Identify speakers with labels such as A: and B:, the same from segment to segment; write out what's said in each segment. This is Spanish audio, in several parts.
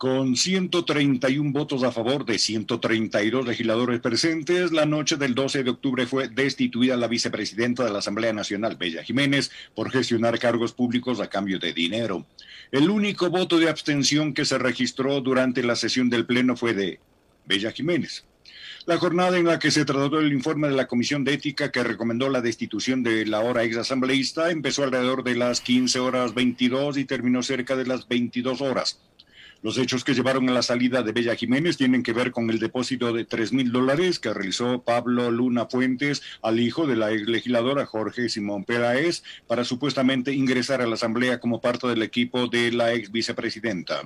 A: Con 131 votos a favor de 132 legisladores presentes, la noche del 12 de octubre fue destituida la vicepresidenta de la Asamblea Nacional, Bella Jiménez, por gestionar cargos públicos a cambio de dinero. El único voto de abstención que se registró durante la sesión del Pleno fue de Bella Jiménez. La jornada en la que se trató el informe de la Comisión de Ética que recomendó la destitución de la hora exasambleísta empezó alrededor de las 15 horas 22 y terminó cerca de las 22 horas. Los hechos que llevaron a la salida de Bella Jiménez tienen que ver con el depósito de tres mil dólares que realizó Pablo Luna Fuentes al hijo de la ex legisladora Jorge Simón Peraez para supuestamente ingresar a la Asamblea como parte del equipo de la ex vicepresidenta.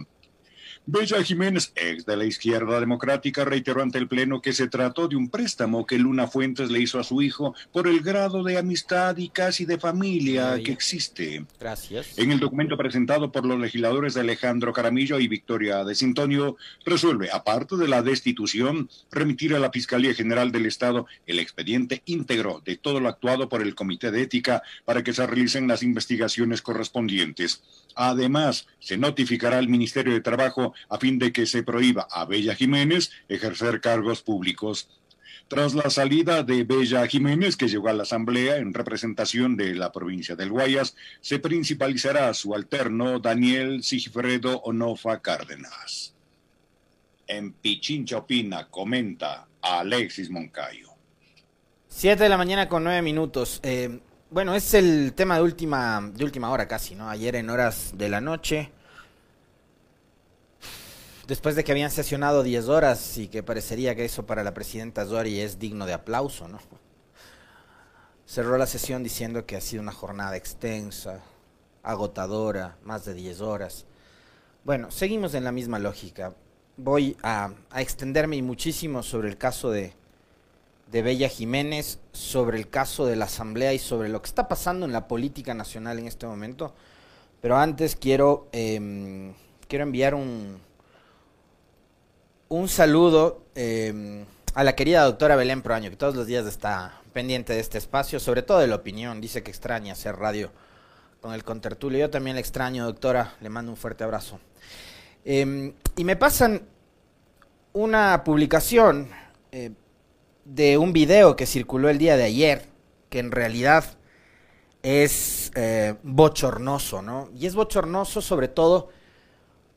A: Bella Jiménez, ex de la izquierda democrática, reiteró ante el Pleno que se trató de un préstamo que Luna Fuentes le hizo a su hijo por el grado de amistad y casi de familia que existe.
B: Gracias.
A: En el documento presentado por los legisladores de Alejandro Caramillo y Victoria de Sintonio, resuelve, aparte de la destitución, remitir a la Fiscalía General del Estado el expediente íntegro de todo lo actuado por el Comité de Ética para que se realicen las investigaciones correspondientes. Además, se notificará al Ministerio de Trabajo a fin de que se prohíba a Bella Jiménez ejercer cargos públicos. Tras la salida de Bella Jiménez, que llegó a la Asamblea en representación de la provincia del Guayas, se principalizará su alterno Daniel Sigfredo Onofa Cárdenas. En Pichincha Opina comenta Alexis Moncayo.
B: Siete de la mañana con nueve minutos. Eh, bueno, es el tema de última, de última hora casi, ¿no? Ayer en horas de la noche, después de que habían sesionado 10 horas y que parecería que eso para la presidenta Zori es digno de aplauso, ¿no? Cerró la sesión diciendo que ha sido una jornada extensa, agotadora, más de 10 horas. Bueno, seguimos en la misma lógica. Voy a, extenderme muchísimo sobre el caso de, Bella Jiménez sobre el caso de la Asamblea y sobre lo que está pasando en la política nacional en este momento. Pero antes quiero, eh, quiero enviar un, un saludo eh, a la querida doctora Belén Proaño, que todos los días está pendiente de este espacio, sobre todo de la opinión. Dice que extraña hacer radio con el contertulio. Yo también le extraño, doctora. Le mando un fuerte abrazo. Eh, y me pasan una publicación eh, de un video que circuló el día de ayer, que en realidad es eh, bochornoso, ¿no? Y es bochornoso sobre todo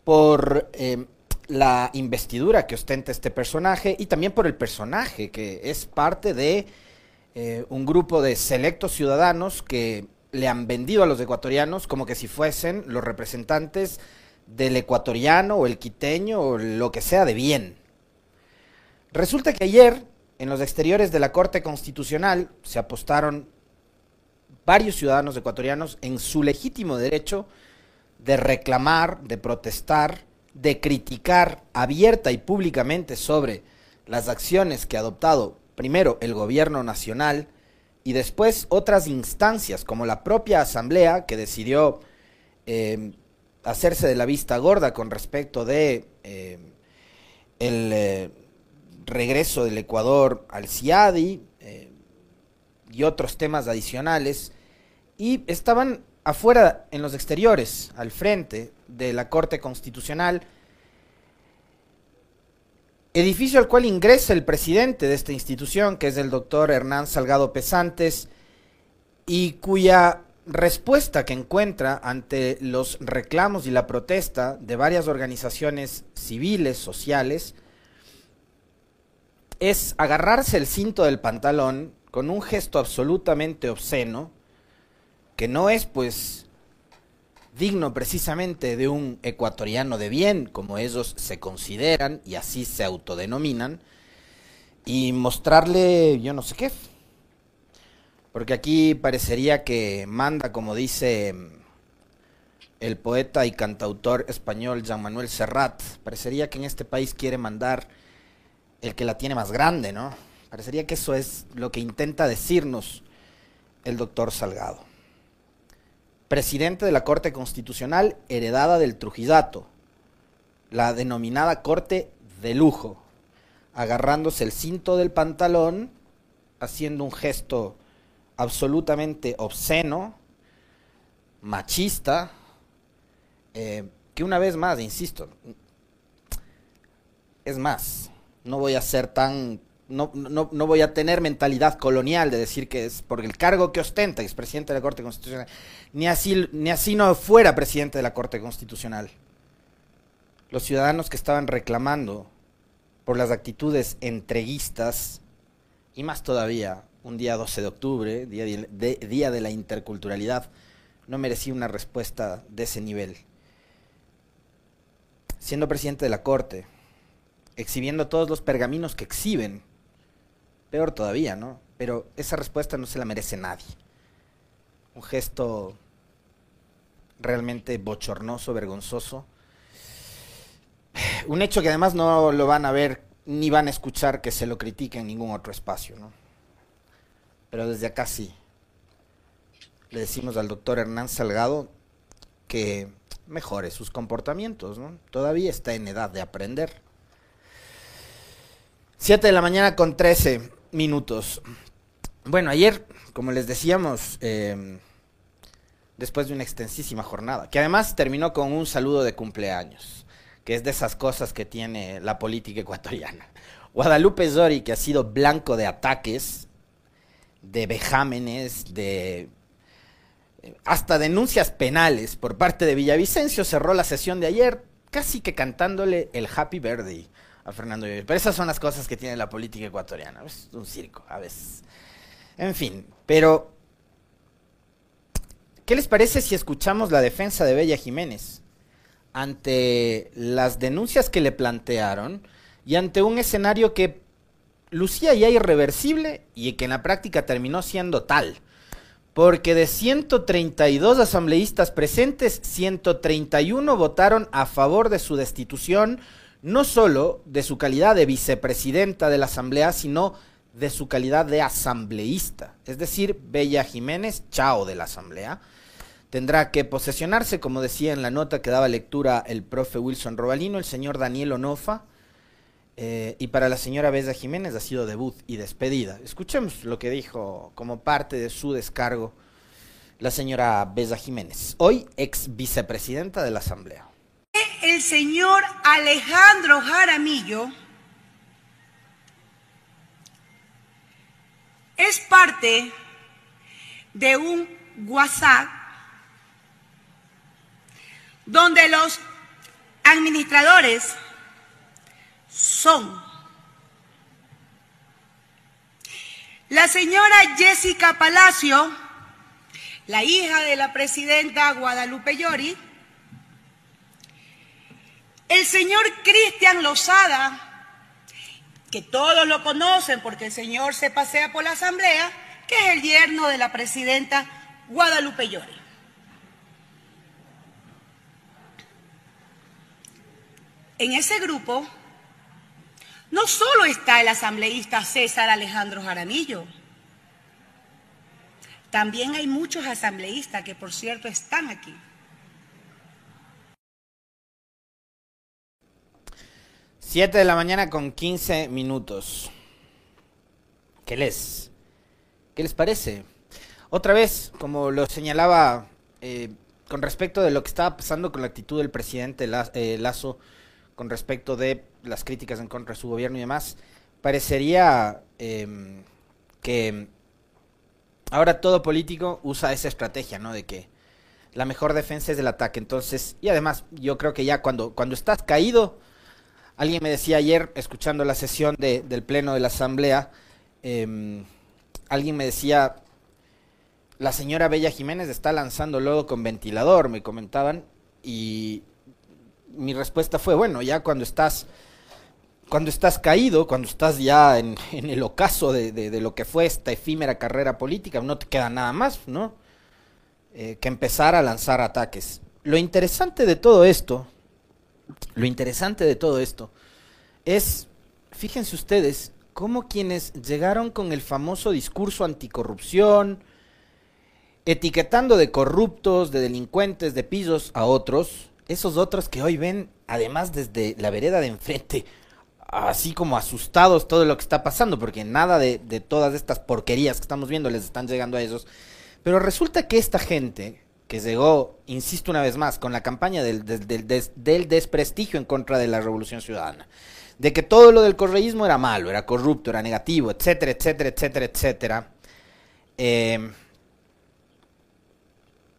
B: por eh, la investidura que ostenta este personaje y también por el personaje que es parte de eh, un grupo de selectos ciudadanos que le han vendido a los ecuatorianos como que si fuesen los representantes del ecuatoriano o el quiteño o lo que sea de bien. Resulta que ayer en los exteriores de la Corte Constitucional se apostaron varios ciudadanos ecuatorianos en su legítimo derecho de reclamar, de protestar, de criticar abierta y públicamente sobre las acciones que ha adoptado primero el gobierno nacional y después otras instancias como la propia Asamblea que decidió eh, hacerse de la vista gorda con respecto de eh, el... Eh, regreso del Ecuador al CIADI eh, y otros temas adicionales, y estaban afuera en los exteriores, al frente de la Corte Constitucional, edificio al cual ingresa el presidente de esta institución, que es el doctor Hernán Salgado Pesantes, y cuya respuesta que encuentra ante los reclamos y la protesta de varias organizaciones civiles, sociales, es agarrarse el cinto del pantalón con un gesto absolutamente obsceno, que no es pues digno precisamente de un ecuatoriano de bien, como ellos se consideran y así se autodenominan, y mostrarle yo no sé qué. Porque aquí parecería que manda, como dice el poeta y cantautor español Jean Manuel Serrat, parecería que en este país quiere mandar el que la tiene más grande, ¿no? Parecería que eso es lo que intenta decirnos el doctor Salgado. Presidente de la Corte Constitucional heredada del Trujillato, la denominada Corte de Lujo, agarrándose el cinto del pantalón, haciendo un gesto absolutamente obsceno, machista, eh, que una vez más, insisto, Es más, no voy a ser tan no, no, no, voy a tener mentalidad colonial de decir que es por el cargo que ostenta, es presidente de la Corte Constitucional, ni así, ni así no fuera presidente de la Corte Constitucional. Los ciudadanos que estaban reclamando por las actitudes entreguistas, y más todavía, un día 12 de octubre, día de, día de la interculturalidad, no merecía una respuesta de ese nivel. Siendo presidente de la Corte, exhibiendo todos los pergaminos que exhiben Peor todavía, ¿no? Pero esa respuesta no se la merece nadie. Un gesto realmente bochornoso, vergonzoso. Un hecho que además no lo van a ver ni van a escuchar que se lo critique en ningún otro espacio, ¿no? Pero desde acá sí. Le decimos al doctor Hernán Salgado que mejore sus comportamientos, ¿no? Todavía está en edad de aprender. Siete de la mañana con trece minutos. Bueno, ayer, como les decíamos, em, después de una extensísima jornada, que además terminó con un saludo de cumpleaños, que es de esas cosas que tiene la política ecuatoriana. Guadalupe Zori, que ha sido blanco de ataques, de vejámenes, de hasta denuncias penales por parte de Villavicencio, cerró la sesión de ayer casi que cantándole el Happy Birthday a Fernando Pero esas son las cosas que tiene la política ecuatoriana. Es un circo, a veces. En fin, pero... ¿Qué les parece si escuchamos la defensa de Bella Jiménez ante las denuncias que le plantearon y ante un escenario que lucía ya irreversible y que en la práctica terminó siendo tal? Porque de 132 asambleístas presentes, 131 votaron a favor de su destitución, no solo de su calidad de vicepresidenta de la Asamblea, sino de su calidad de asambleísta. Es decir, Bella Jiménez, chao de la Asamblea, tendrá que posesionarse, como decía en la nota que daba lectura el profe Wilson Robalino, el señor Daniel Onofa, eh, y para la señora Bella Jiménez ha sido debut y despedida. Escuchemos lo que dijo como parte de su descargo la señora Bella Jiménez, hoy ex vicepresidenta de la Asamblea
C: el señor Alejandro Jaramillo es parte de un WhatsApp donde los administradores son. La señora Jessica Palacio, la hija de la presidenta Guadalupe Llori, el señor Cristian Lozada, que todos lo conocen porque el señor se pasea por la asamblea, que es el yerno de la presidenta Guadalupe Llori. En ese grupo no solo está el asambleísta César Alejandro Jaramillo, también hay muchos asambleístas que por cierto están aquí.
B: 7 de la mañana con 15 minutos. ¿Qué les? ¿Qué les parece? Otra vez, como lo señalaba eh, con respecto de lo que estaba pasando con la actitud del presidente eh, Lazo, con respecto de las críticas en contra de su gobierno y demás, parecería em, que ahora todo político usa esa estrategia, ¿no? De que la mejor defensa es el ataque. Entonces, y además, yo creo que ya cuando, cuando estás caído, Alguien me decía ayer, escuchando la sesión del Pleno de la Asamblea, em, alguien me decía, la señora Bella Jiménez está lanzando lodo con ventilador, me comentaban, y mi respuesta fue, bueno, ya cuando estás, cuando estás caído, cuando estás ya en, el ocaso de, lo que fue esta efímera carrera política, no te queda nada más, ¿no? Eh, que empezar a lanzar ataques. Lo interesante de todo esto, lo interesante de todo esto es, fíjense ustedes, cómo quienes llegaron con el famoso discurso anticorrupción, etiquetando de corruptos, de delincuentes, de pillos a otros, esos otros que hoy ven, además desde la vereda de enfrente, así como asustados todo lo que está pasando, porque nada de, de todas estas porquerías que estamos viendo les están llegando a ellos. Pero resulta que esta gente que llegó, insisto una vez más, con la campaña del, del, desprestigio en contra de la revolución ciudadana, de que todo lo del correísmo era malo, era corrupto, era negativo, etcétera, etcétera, etcétera, etcétera, eh,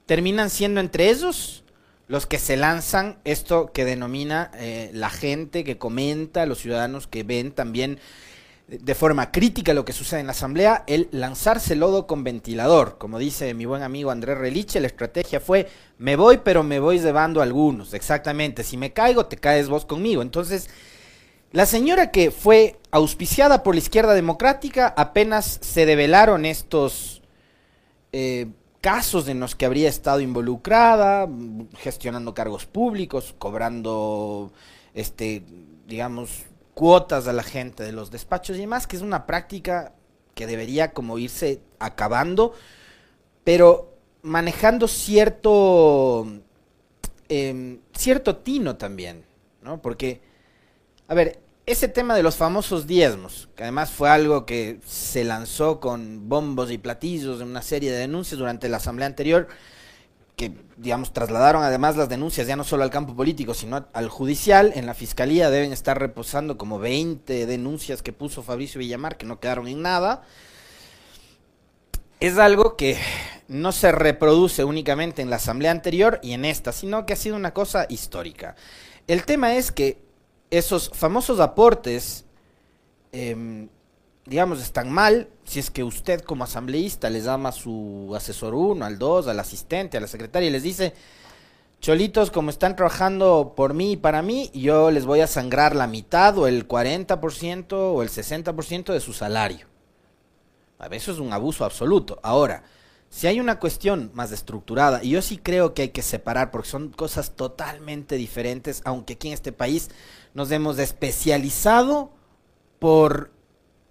B: terminan siendo entre ellos los que se lanzan esto que denomina eh, la gente que comenta, los ciudadanos que ven también de forma crítica lo que sucede en la Asamblea, el lanzarse lodo con ventilador. Como dice mi buen amigo Andrés Reliche, la estrategia fue, me voy, pero me voy llevando algunos. Exactamente, si me caigo, te caes vos conmigo. Entonces, la señora que fue auspiciada por la izquierda democrática, apenas se develaron estos eh, casos en los que habría estado involucrada, gestionando cargos públicos, cobrando, este, digamos, cuotas a la gente de los despachos y demás, que es una práctica que debería como irse acabando, pero manejando cierto, em, cierto tino también, ¿no? Porque, a ver, ese tema de los famosos diezmos, que además fue algo que se lanzó con bombos y platillos en una serie de denuncias durante la asamblea anterior, que, digamos, trasladaron además las denuncias ya no solo al campo político, sino al judicial. En la fiscalía deben estar reposando como 20 denuncias que puso Fabricio Villamar, que no quedaron en nada. Es algo que no se reproduce únicamente en la asamblea anterior y en esta, sino que ha sido una cosa histórica. El tema es que esos famosos aportes eh, digamos, están mal, si es que usted como asambleísta les llama a su asesor 1, al 2, al asistente, a la secretaria y les dice, cholitos, como están trabajando por mí y para mí, yo les voy a sangrar la mitad o el 40% o el 60% de su salario. Eso es un abuso absoluto. Ahora, si hay una cuestión más estructurada, y yo sí creo que hay que separar, porque son cosas totalmente diferentes, aunque aquí en este país nos hemos especializado por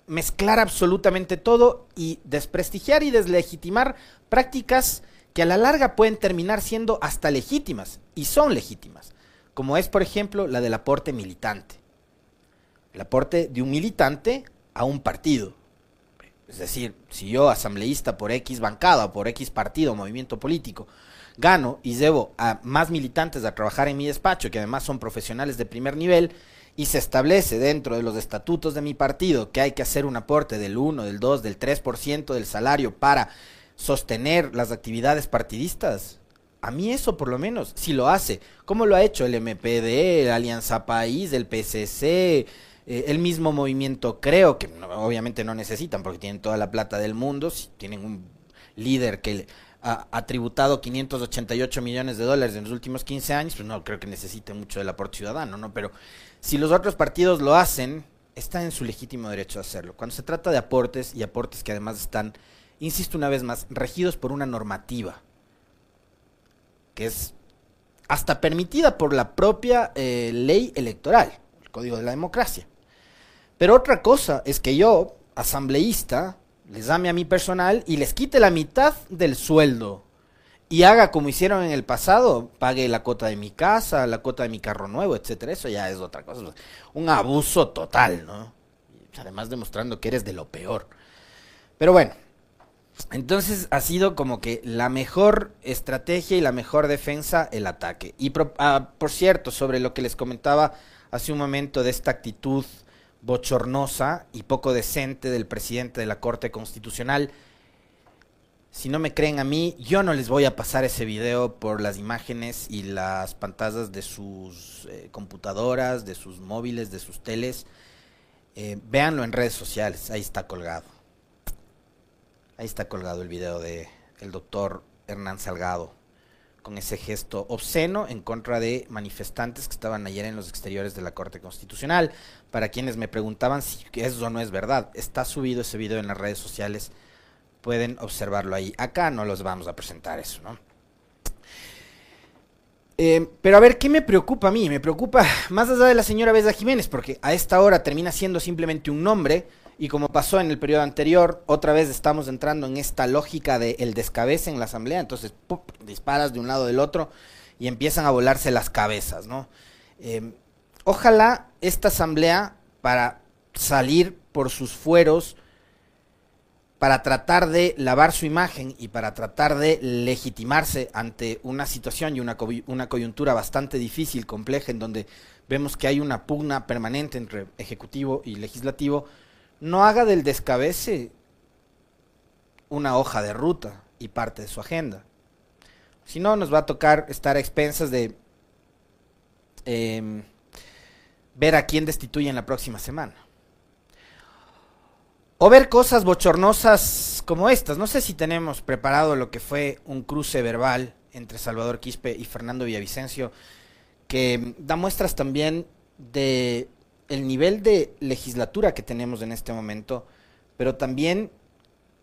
B: mezclar absolutamente todo y desprestigiar y deslegitimar prácticas que a la larga pueden terminar siendo hasta legítimas, y son legítimas, como es por ejemplo la del aporte militante. El aporte de un militante a un partido. Es decir, si yo, asambleísta por X bancada, o por X partido, o movimiento político, gano y llevo a más militantes a trabajar en mi despacho, que además son profesionales de primer nivel, y se establece dentro de los estatutos de mi partido que hay que hacer un aporte del 1, del 2, del 3% del salario para sostener las actividades partidistas, a mí eso por lo menos, si lo hace, como lo ha hecho el MPD, la Alianza País, el PCC, eh, el mismo movimiento creo, que obviamente no necesitan porque tienen toda la plata del mundo, si tienen un líder que ha, tributado 588 millones de dólares en los últimos 15 años, pues no creo que necesite mucho del aporte ciudadano, ¿no? Pero si los otros partidos lo hacen, está en su legítimo derecho a hacerlo. Cuando se trata de aportes y aportes que además están, insisto una vez más, regidos por una normativa, que es hasta permitida por la propia eh, ley electoral, el Código de la Democracia. Pero otra cosa es que yo, asambleísta, les dame a mi personal y les quite la mitad del sueldo y haga como hicieron en el pasado, pague la cuota de mi casa, la cuota de mi carro nuevo, etcétera, eso ya es otra cosa, un abuso total, ¿no? Además demostrando que eres de lo peor. Pero bueno, entonces ha sido como que la mejor estrategia y la mejor defensa el ataque. Y ah, por cierto, sobre lo que les comentaba hace un momento de esta actitud bochornosa y poco decente del presidente de la Corte Constitucional, si no me creen a mí, yo no les voy a pasar ese video por las imágenes y las pantallas de sus eh, computadoras, de sus móviles, de sus teles. Eh, véanlo en redes sociales, ahí está colgado. Ahí está colgado el video de doctor Hernán Salgado con ese gesto obsceno en contra de manifestantes que estaban ayer en los exteriores de la Corte Constitucional. Para quienes me preguntaban si eso no es verdad, está subido ese video en las redes sociales pueden observarlo ahí. Acá no los vamos a presentar eso, ¿no? Eh, pero a ver, ¿qué me preocupa a mí? Me preocupa más allá de la señora Besa Jiménez, porque a esta hora termina siendo simplemente un nombre, y como pasó en el periodo anterior, otra vez estamos entrando en esta lógica de el descabece en la asamblea, entonces disparas de un lado del otro y empiezan a volarse las cabezas, ¿no? Eh, ojalá esta asamblea, para salir por sus fueros, para tratar de lavar su imagen y para tratar de legitimarse ante una situación y una, coyuntura bastante difícil, compleja, en donde vemos que hay una pugna permanente entre ejecutivo y legislativo, no haga del descabece una hoja de ruta y parte de su agenda. Si no, nos va a tocar estar a expensas de em, ver a quién destituyen la próxima semana. O ver cosas bochornosas como estas. No sé si tenemos preparado lo que fue un cruce verbal entre Salvador Quispe y Fernando Villavicencio, que da muestras también de el nivel de legislatura que tenemos en este momento, pero también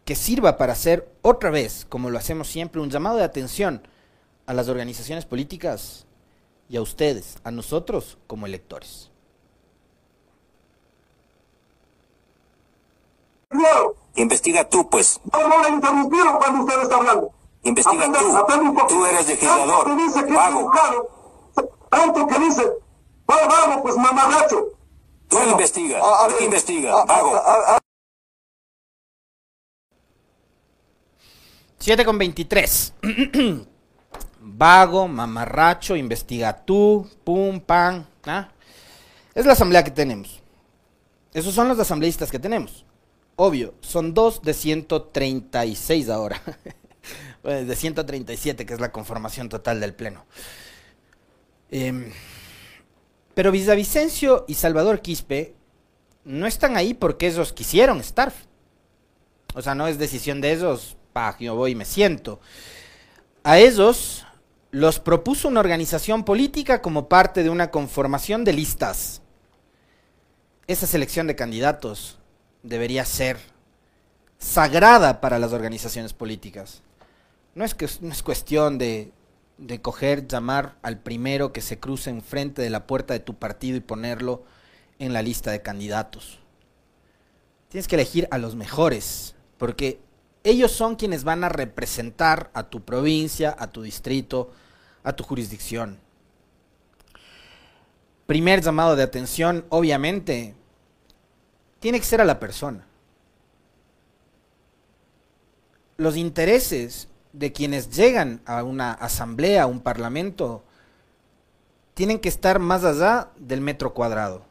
B: que sirva para hacer otra vez, como lo hacemos siempre, un llamado de atención a las organizaciones políticas y a ustedes, a nosotros como electores.
D: Investiga tú, pues.
E: No, no le interrumpieron cuando usted está hablando.
D: Investiga tú.
E: un.
D: Tú eres legislador.
E: Tanto que dice que es
D: Vago.
E: educado, tanto que dice, va, vamos, pues mamarracho.
D: Tú
E: Bueno,
D: investiga.
E: a- a
D: Tú investiga.
E: a- a-
D: Vago.
E: a- a-
B: 7 con 23. Vago, mamarracho, investiga tú, pum, pan. ¿ah? Es la asamblea que tenemos. Esos son los asambleístas que tenemos. Obvio, son dos de 136 ahora. De 137, que es la conformación total del Pleno. Em, pero Villavicencio y Salvador Quispe no están ahí porque ellos quisieron estar. O sea, no es decisión de ellos, pa, yo voy y me siento. A ellos los propuso una organización política como parte de una conformación de listas. Esa selección de candidatos debería ser sagrada para las organizaciones políticas. No es, que, es cuestión de, de coger, llamar al primero que se cruce enfrente de la puerta de tu partido y ponerlo en la lista de candidatos. Tienes que elegir a los mejores, porque ellos son quienes van a representar a tu provincia, a tu distrito, a tu jurisdicción. Primer llamado de atención, obviamente, tiene que ser a la persona. Los intereses de quienes llegan a una asamblea, a un parlamento, tienen que estar más allá del metro cuadrado.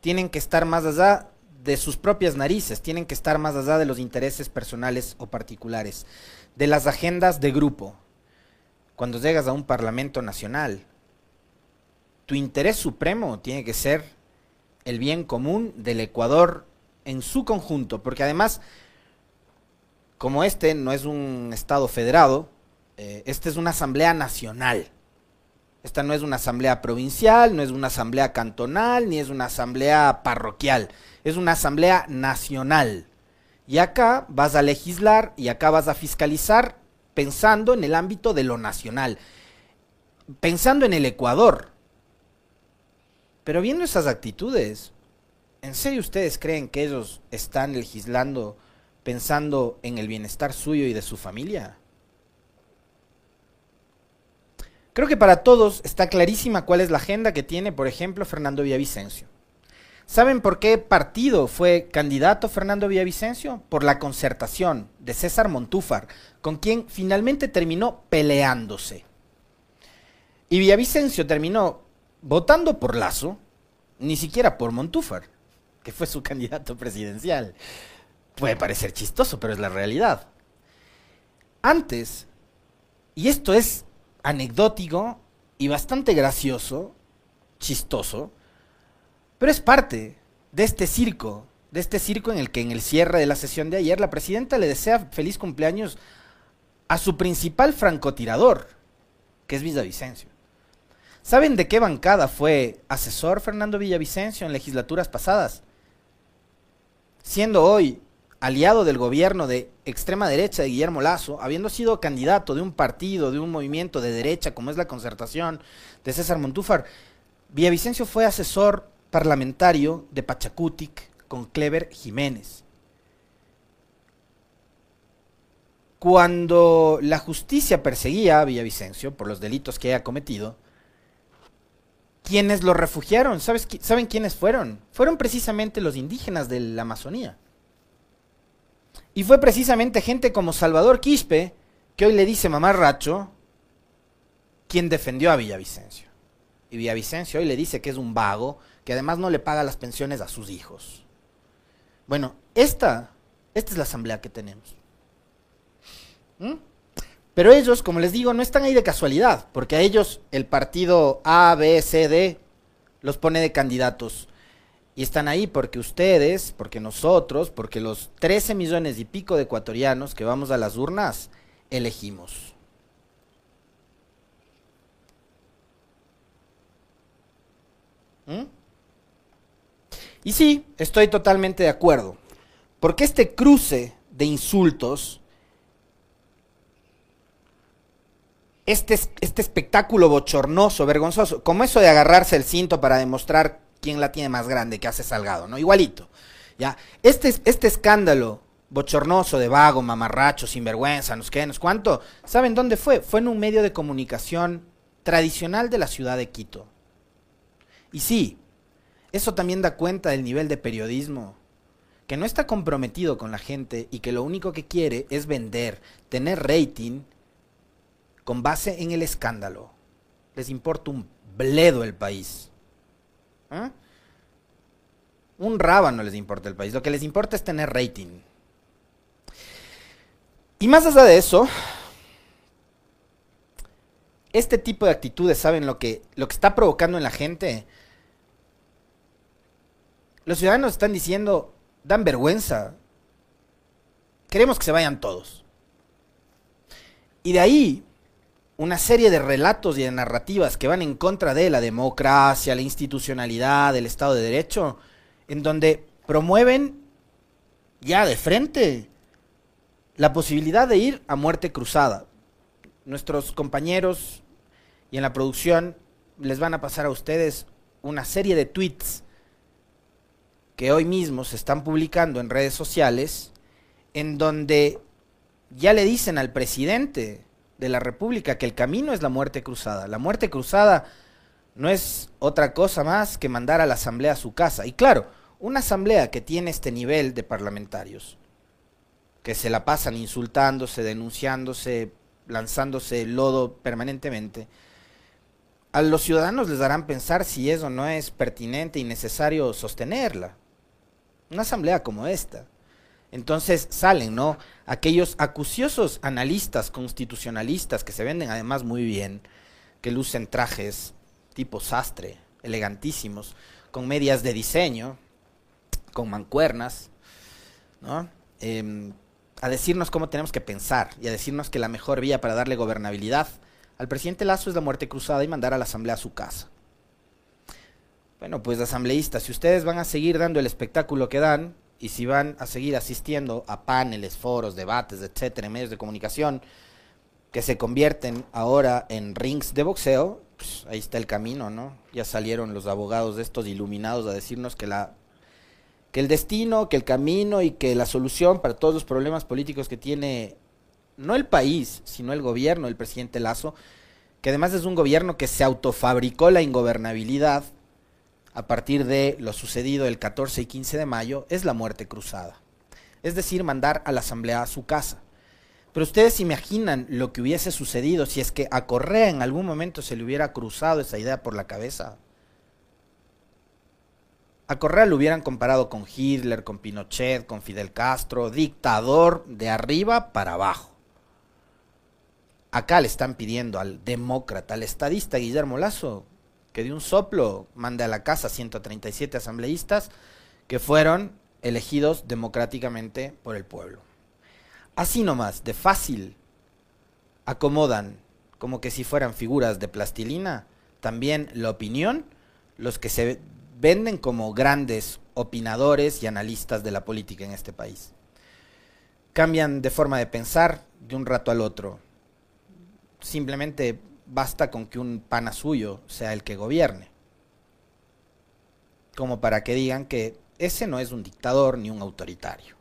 B: Tienen que estar más allá de sus propias narices, tienen que estar más allá de los intereses personales o particulares, de las agendas de grupo. Cuando llegas a un parlamento nacional, tu interés supremo tiene que ser el bien común del Ecuador en su conjunto, porque además, como este no es un Estado federado, eh, este es una asamblea nacional. Esta no es una asamblea provincial, no es una asamblea cantonal, ni es una asamblea parroquial. Es una asamblea nacional. Y acá vas a legislar y acá vas a fiscalizar pensando en el ámbito de lo nacional. Pensando en el Ecuador. Pero viendo esas actitudes, ¿en serio ustedes creen que ellos están legislando pensando en el bienestar suyo y de su familia? Creo que para todos está clarísima cuál es la agenda que tiene, por ejemplo, Fernando Villavicencio. ¿Saben por qué partido fue candidato Fernando Villavicencio? Por la concertación de César Montúfar, con quien finalmente terminó peleándose. Y Villavicencio terminó votando por Lazo, ni siquiera por Montúfar, que fue su candidato presidencial. Puede parecer chistoso, pero es la realidad. Antes, y esto es anecdótico y bastante gracioso, chistoso, pero es parte de este circo, de este circo en el que en el cierre de la sesión de ayer la presidenta le desea feliz cumpleaños a su principal francotirador, que es Villavicencio. ¿Saben de qué bancada fue asesor Fernando Villavicencio en legislaturas pasadas? Siendo hoy aliado del gobierno de extrema derecha de Guillermo Lazo, habiendo sido candidato de un partido, de un movimiento de derecha como es la concertación de César Montúfar, Villavicencio fue asesor parlamentario de Pachacutic con Clever Jiménez. Cuando la justicia perseguía a Villavicencio por los delitos que haya cometido, quienes lo refugiaron, ¿sabes, ¿saben quiénes fueron? Fueron precisamente los indígenas de la Amazonía. Y fue precisamente gente como Salvador Quispe, que hoy le dice mamarracho, quien defendió a Villavicencio. Y Villavicencio hoy le dice que es un vago, que además no le paga las pensiones a sus hijos. Bueno, esta, esta es la asamblea que tenemos. ¿Mm? Pero ellos, como les digo, no están ahí de casualidad, porque a ellos el partido A, B, C, D los pone de candidatos. Y están ahí porque ustedes, porque nosotros, porque los 13 millones y pico de ecuatorianos que vamos a las urnas, elegimos. ¿Mm? Y sí, estoy totalmente de acuerdo. Porque este cruce de insultos, este, este espectáculo bochornoso, vergonzoso, como eso de agarrarse el cinto para demostrar quién la tiene más grande, que hace Salgado, ¿no? Igualito. ¿ya? Este, este escándalo bochornoso de vago, mamarracho, sinvergüenza, no sé qué, no sé cuánto, ¿saben dónde fue? Fue en un medio de comunicación tradicional de la ciudad de Quito. Y sí, eso también da cuenta del nivel de periodismo que no está comprometido con la gente y que lo único que quiere es vender, tener rating con base en el escándalo. Les importa un bledo el país. ¿Ah? Un rábano les importa el país. Lo que les importa es tener rating. Y más allá de eso, este tipo de actitudes, ¿saben lo que, lo que está provocando en la gente? Los ciudadanos están diciendo, dan vergüenza. Queremos que se vayan todos. Y de ahí, una serie de relatos y de narrativas que van en contra de la democracia, la institucionalidad, el Estado de Derecho, en donde promueven ya de frente la posibilidad de ir a muerte cruzada. Nuestros compañeros y en la producción les van a pasar a ustedes una serie de tweets que hoy mismo se están publicando en redes sociales, en donde ya le dicen al presidente de la República que el camino es la muerte cruzada. La muerte cruzada no es otra cosa más que mandar a la asamblea a su casa. Y claro, una asamblea que tiene este nivel de parlamentarios, que se la pasan insultándose, denunciándose, lanzándose lodo permanentemente, a los ciudadanos les darán pensar si eso no es pertinente y necesario sostenerla una asamblea como esta. Entonces salen, ¿no? Aquellos acuciosos analistas constitucionalistas que se venden además muy bien, que lucen trajes tipo sastre, elegantísimos, con medias de diseño, con mancuernas, ¿no? Em, a decirnos cómo tenemos que pensar y a decirnos que la mejor vía para darle gobernabilidad al presidente Lazo es la muerte cruzada y mandar a la asamblea a su casa. Bueno, pues asambleístas, si ustedes van a seguir dando el espectáculo que dan y si van a seguir asistiendo a paneles, foros, debates, etcétera, en medios de comunicación que se convierten ahora en rings de boxeo, pues ahí está el camino, ¿no? Ya salieron los abogados de estos iluminados a decirnos que la que el destino, que el camino y que la solución para todos los problemas políticos que tiene no el país, sino el gobierno, el presidente Lazo, que además es un gobierno que se autofabricó la ingobernabilidad a partir de lo sucedido el 14 y 15 de mayo es la muerte cruzada. Es decir, mandar a la Asamblea a su casa. Pero ustedes imaginan lo que hubiese sucedido si es que a Correa en algún momento se le hubiera cruzado esa idea por la cabeza. A Correa lo hubieran comparado con Hitler, con Pinochet, con Fidel Castro, dictador de arriba para abajo. Acá le están pidiendo al demócrata, al estadista Guillermo Lazo, que de un soplo mande a la casa 137 asambleístas que fueron elegidos democráticamente por el pueblo. Así nomás, de fácil, acomodan como que si fueran figuras de plastilina también la opinión, los que se venden como grandes opinadores y analistas de la política en este país. Cambian de forma de pensar de un rato al otro. Simplemente basta con que un pana suyo sea el que gobierne. Como para que digan que ese no es un dictador ni un autoritario.